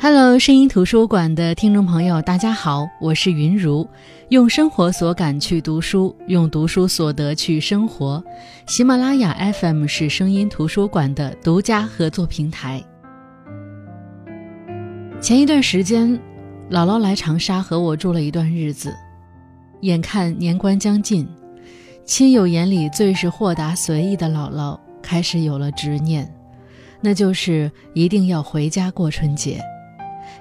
Hello，声音图书馆的听众朋友，大家好，我是云如。用生活所感去读书，用读书所得去生活。喜马拉雅 FM 是声音图书馆的独家合作平台。前一段时间，姥姥来长沙和我住了一段日子。眼看年关将近，亲友眼里最是豁达随意的姥姥开始有了执念，那就是一定要回家过春节。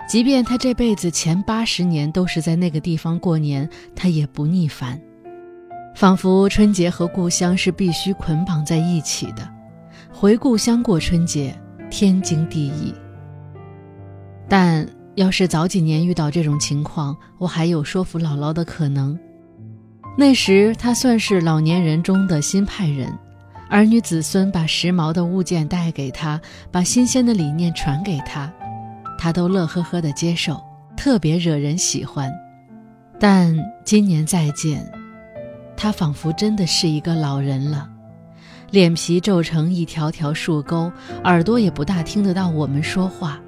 即便他这辈子前八十年都是在那个地方过年，他也不腻烦，仿佛春节和故乡是必须捆绑在一起的。回故乡过春节，天经地义。但要是早几年遇到这种情况，我还有说服姥姥的可能。那时他算是老年人中的新派人，儿女子孙把时髦的物件带给他，把新鲜的理念传给他。他都乐呵呵地接受，特别惹人喜欢。但今年再见，他仿佛真的是一个老人了，脸皮皱成一条条竖沟，耳朵也不大听得到我们说话，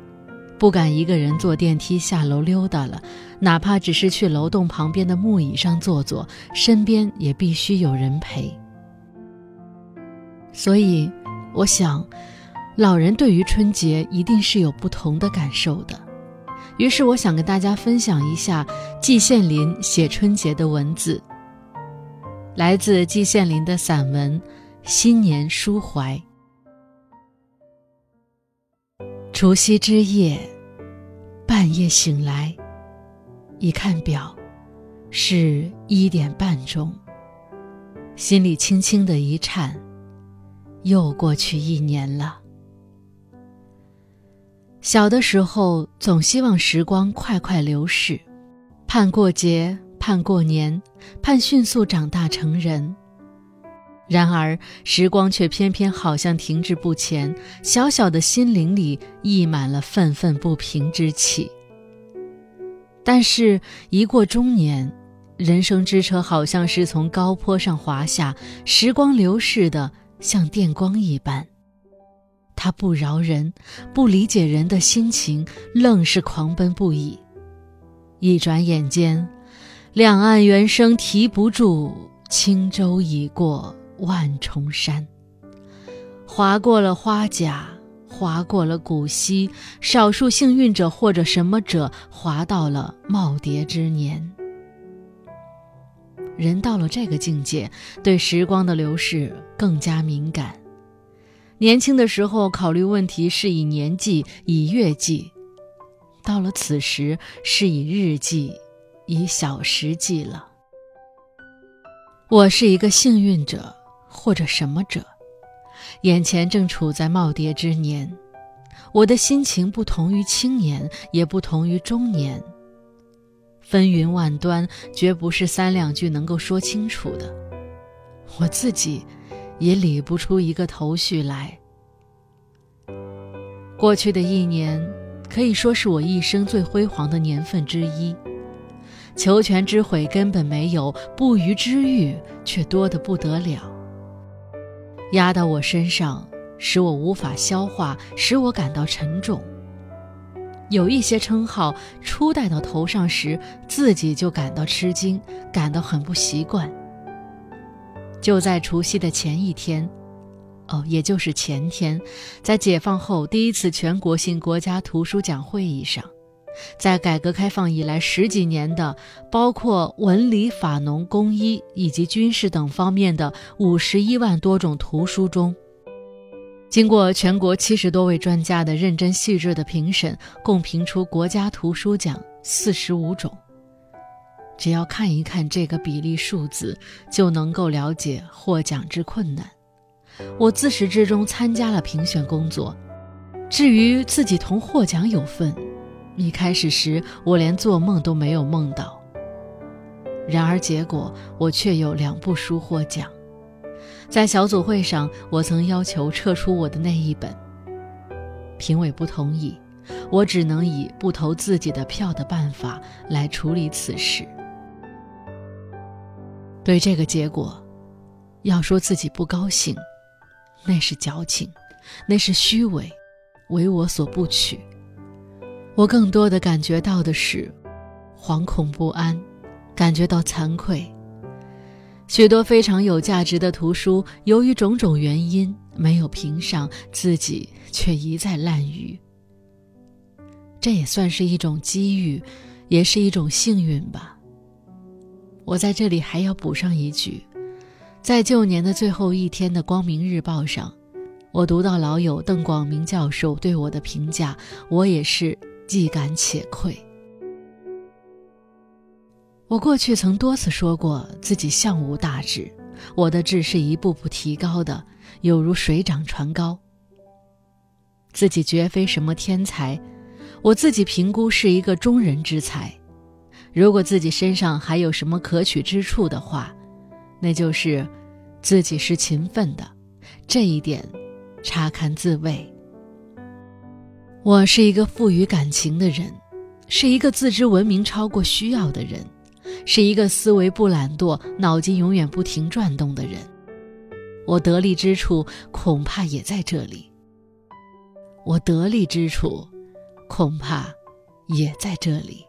不敢一个人坐电梯下楼溜达了，哪怕只是去楼栋旁边的木椅上坐坐，身边也必须有人陪。所以，我想。老人对于春节一定是有不同的感受的，于是我想跟大家分享一下季羡林写春节的文字。来自季羡林的散文《新年抒怀》。除夕之夜，半夜醒来，一看表，是一点半钟，心里轻轻的一颤，又过去一年了。小的时候，总希望时光快快流逝，盼过节，盼过年，盼迅速长大成人。然而，时光却偏偏好像停滞不前，小小的心灵里溢满了愤愤不平之气。但是，一过中年，人生之车好像是从高坡上滑下，时光流逝的像电光一般。他不饶人，不理解人的心情，愣是狂奔不已。一转眼间，两岸猿声啼不住，轻舟已过万重山。划过了花甲，划过了古稀，少数幸运者或者什么者，划到了耄耋之年。人到了这个境界，对时光的流逝更加敏感。年轻的时候考虑问题是以年纪、以月计，到了此时是以日计、以小时计了。我是一个幸运者，或者什么者，眼前正处在耄耋之年，我的心情不同于青年，也不同于中年。纷纭万端，绝不是三两句能够说清楚的。我自己。也理不出一个头绪来。过去的一年，可以说是我一生最辉煌的年份之一。求全之悔根本没有，不虞之欲却多得不得了。压到我身上，使我无法消化，使我感到沉重。有一些称号初戴到头上时，自己就感到吃惊，感到很不习惯。就在除夕的前一天，哦，也就是前天，在解放后第一次全国性国家图书奖会议上，在改革开放以来十几年的包括文理法农工医以及军事等方面的五十一万多种图书中，经过全国七十多位专家的认真细致的评审，共评出国家图书奖四十五种。只要看一看这个比例数字，就能够了解获奖之困难。我自始至终参加了评选工作，至于自己同获奖有份，一开始时我连做梦都没有梦到。然而结果我却有两部书获奖。在小组会上，我曾要求撤出我的那一本，评委不同意，我只能以不投自己的票的办法来处理此事。对这个结果，要说自己不高兴，那是矫情，那是虚伪，为我所不取。我更多的感觉到的是惶恐不安，感觉到惭愧。许多非常有价值的图书，由于种种原因没有评上，自己却一再滥竽。这也算是一种机遇，也是一种幸运吧。我在这里还要补上一句，在旧年的最后一天的《光明日报》上，我读到老友邓广明教授对我的评价，我也是既感且愧。我过去曾多次说过自己相无大志，我的志是一步步提高的，有如水涨船高。自己绝非什么天才。我自己评估是一个中人之才，如果自己身上还有什么可取之处的话，那就是自己是勤奋的，这一点查看自慰。我是一个富于感情的人，是一个自知文明超过需要的人，是一个思维不懒惰、脑筋永远不停转动的人。我得力之处恐怕也在这里。我得力之处。恐怕也在这里。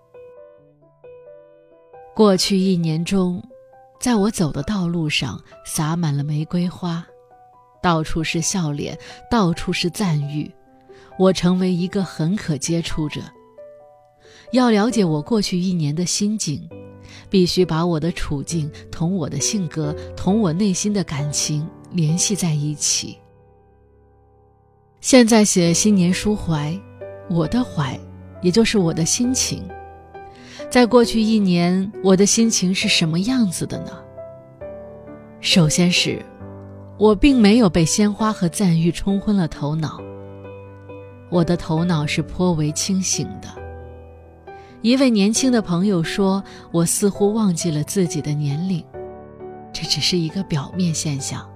过去一年中，在我走的道路上洒满了玫瑰花，到处是笑脸，到处是赞誉。我成为一个很可接触者。要了解我过去一年的心境，必须把我的处境同我的性格、同我内心的感情联系在一起。现在写新年抒怀。我的怀，也就是我的心情，在过去一年，我的心情是什么样子的呢？首先是，我并没有被鲜花和赞誉冲昏了头脑。我的头脑是颇为清醒的。一位年轻的朋友说，我似乎忘记了自己的年龄，这只是一个表面现象。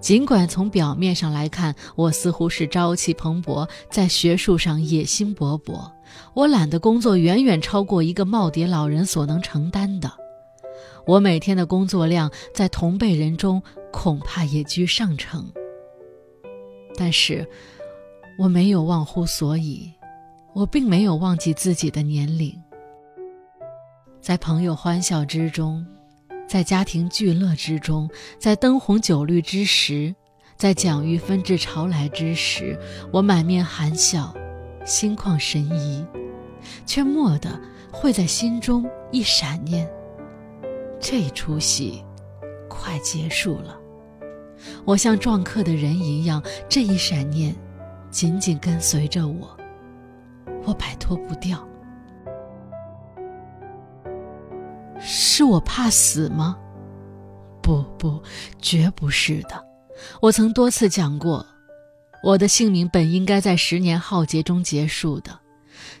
尽管从表面上来看，我似乎是朝气蓬勃，在学术上野心勃勃。我揽的工作远远超过一个耄耋老人所能承担的。我每天的工作量在同辈人中恐怕也居上乘。但是，我没有忘乎所以，我并没有忘记自己的年龄。在朋友欢笑之中。在家庭聚乐之中，在灯红酒绿之时，在奖誉纷至潮来之时，我满面含笑，心旷神怡，却蓦地会在心中一闪念：这出戏快结束了。我像撞客的人一样，这一闪念紧紧跟随着我，我摆脱不掉。是我怕死吗？不不，绝不是的。我曾多次讲过，我的性命本应该在十年浩劫中结束的，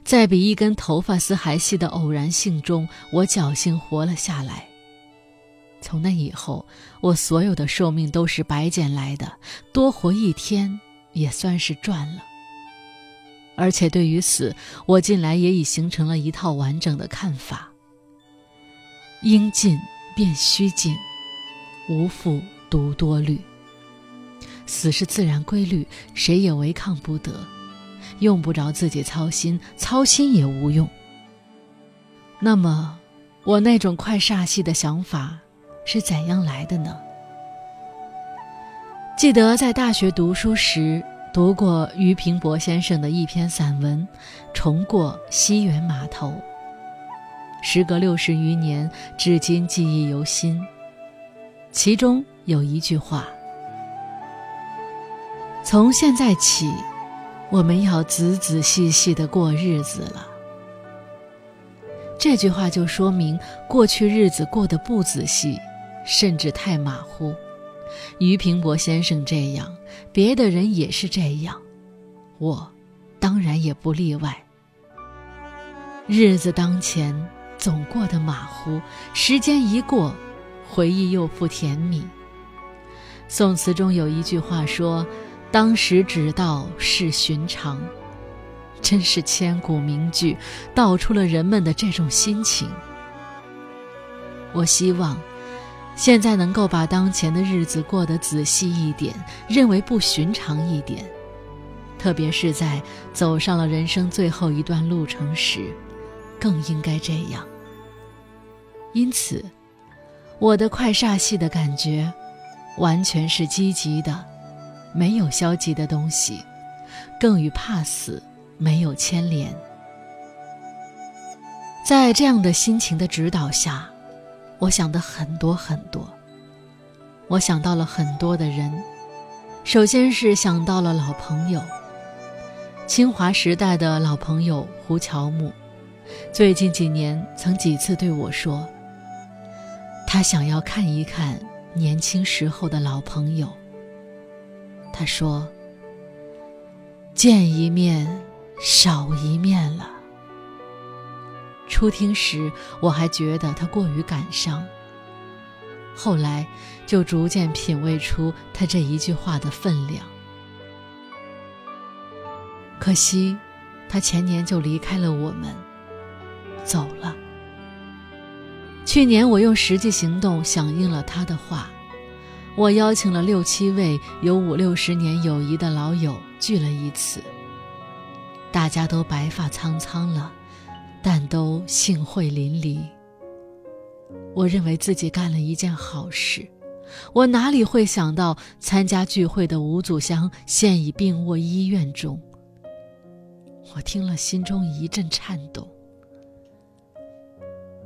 在比一根头发丝还细的偶然性中，我侥幸活了下来。从那以后，我所有的寿命都是白捡来的，多活一天也算是赚了。而且对于死，我近来也已形成了一套完整的看法。应尽便须尽，无复独多虑。死是自然规律，谁也违抗不得，用不着自己操心，操心也无用。那么，我那种快煞气的想法是怎样来的呢？记得在大学读书时读过俞平伯先生的一篇散文《重过西园码头》。时隔六十余年，至今记忆犹新。其中有一句话：“从现在起，我们要仔仔细细的过日子了。”这句话就说明过去日子过得不仔细，甚至太马虎。俞平伯先生这样，别的人也是这样，我当然也不例外。日子当前。总过得马虎，时间一过，回忆又复甜蜜。宋词中有一句话说：“当时只道是寻常”，真是千古名句，道出了人们的这种心情。我希望，现在能够把当前的日子过得仔细一点，认为不寻常一点。特别是在走上了人生最后一段路程时，更应该这样。因此，我的快煞戏的感觉，完全是积极的，没有消极的东西，更与怕死没有牵连。在这样的心情的指导下，我想的很多很多。我想到了很多的人，首先是想到了老朋友，清华时代的老朋友胡乔木，最近几年曾几次对我说。他想要看一看年轻时候的老朋友。他说：“见一面少一面了。”初听时我还觉得他过于感伤，后来就逐渐品味出他这一句话的分量。可惜，他前年就离开了我们，走了。去年我用实际行动响应了他的话，我邀请了六七位有五六十年友谊的老友聚了一次。大家都白发苍苍了，但都幸会淋漓。我认为自己干了一件好事，我哪里会想到参加聚会的吴祖香现已病卧医院中。我听了，心中一阵颤动。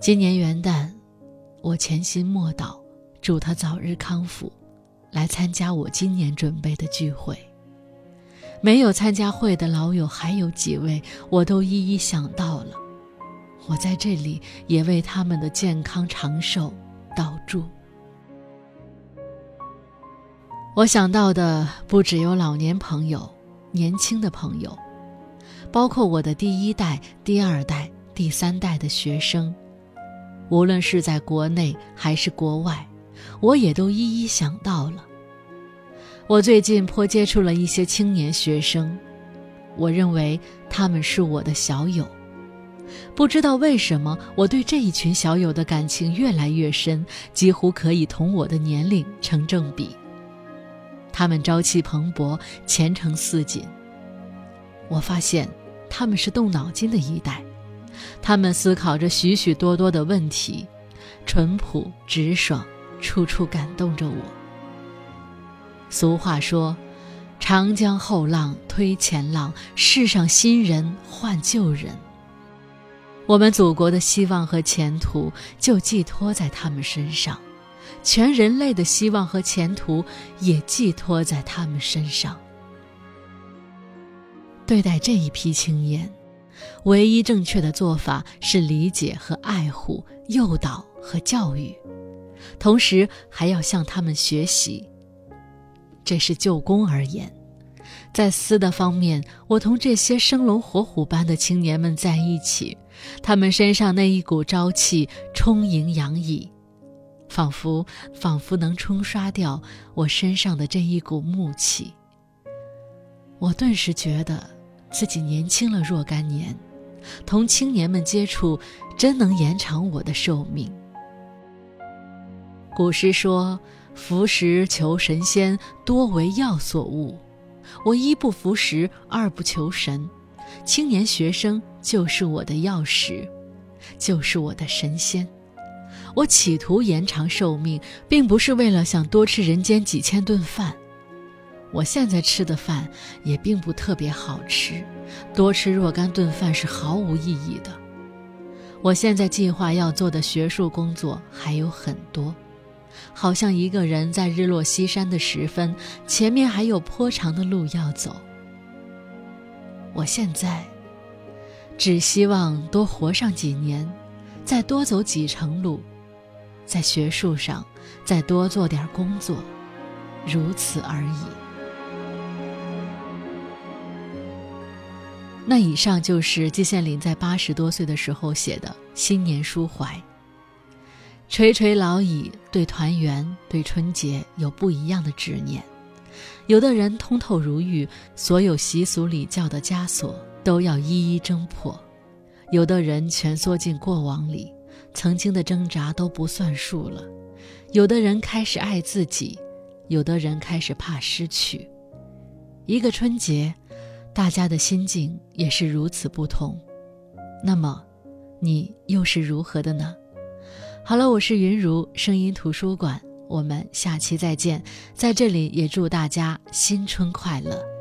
今年元旦，我潜心默祷，祝他早日康复，来参加我今年准备的聚会。没有参加会的老友还有几位，我都一一想到了。我在这里也为他们的健康长寿祷祝。我想到的不只有老年朋友、年轻的朋友，包括我的第一代、第二代、第三代的学生。无论是在国内还是国外，我也都一一想到了。我最近颇接触了一些青年学生，我认为他们是我的小友。不知道为什么，我对这一群小友的感情越来越深，几乎可以同我的年龄成正比。他们朝气蓬勃，前程似锦。我发现，他们是动脑筋的一代。他们思考着许许多多的问题，淳朴直爽，处处感动着我。俗话说：“长江后浪推前浪，世上新人换旧人。”我们祖国的希望和前途就寄托在他们身上，全人类的希望和前途也寄托在他们身上。对待这一批青年。唯一正确的做法是理解和爱护、诱导和教育，同时还要向他们学习。这是就公而言，在私的方面，我同这些生龙活虎般的青年们在一起，他们身上那一股朝气充盈洋溢，仿佛仿佛能冲刷掉我身上的这一股木气。我顿时觉得。自己年轻了若干年，同青年们接触，真能延长我的寿命。古诗说：“服食求神仙，多为药所误。”我一不服食，二不求神，青年学生就是我的药食，就是我的神仙。我企图延长寿命，并不是为了想多吃人间几千顿饭。我现在吃的饭也并不特别好吃，多吃若干顿饭是毫无意义的。我现在计划要做的学术工作还有很多，好像一个人在日落西山的时分，前面还有颇长的路要走。我现在只希望多活上几年，再多走几程路，在学术上再多做点工作，如此而已。那以上就是季羡林在八十多岁的时候写的新年抒怀。垂垂老矣，对团圆、对春节有不一样的执念。有的人通透如玉，所有习俗礼教的枷锁都要一一挣破；有的人蜷缩进过往里，曾经的挣扎都不算数了；有的人开始爱自己，有的人开始怕失去。一个春节。大家的心境也是如此不同。那么，你又是如何的呢？好了，我是云如声音图书馆，我们下期再见。在这里也祝大家新春快乐。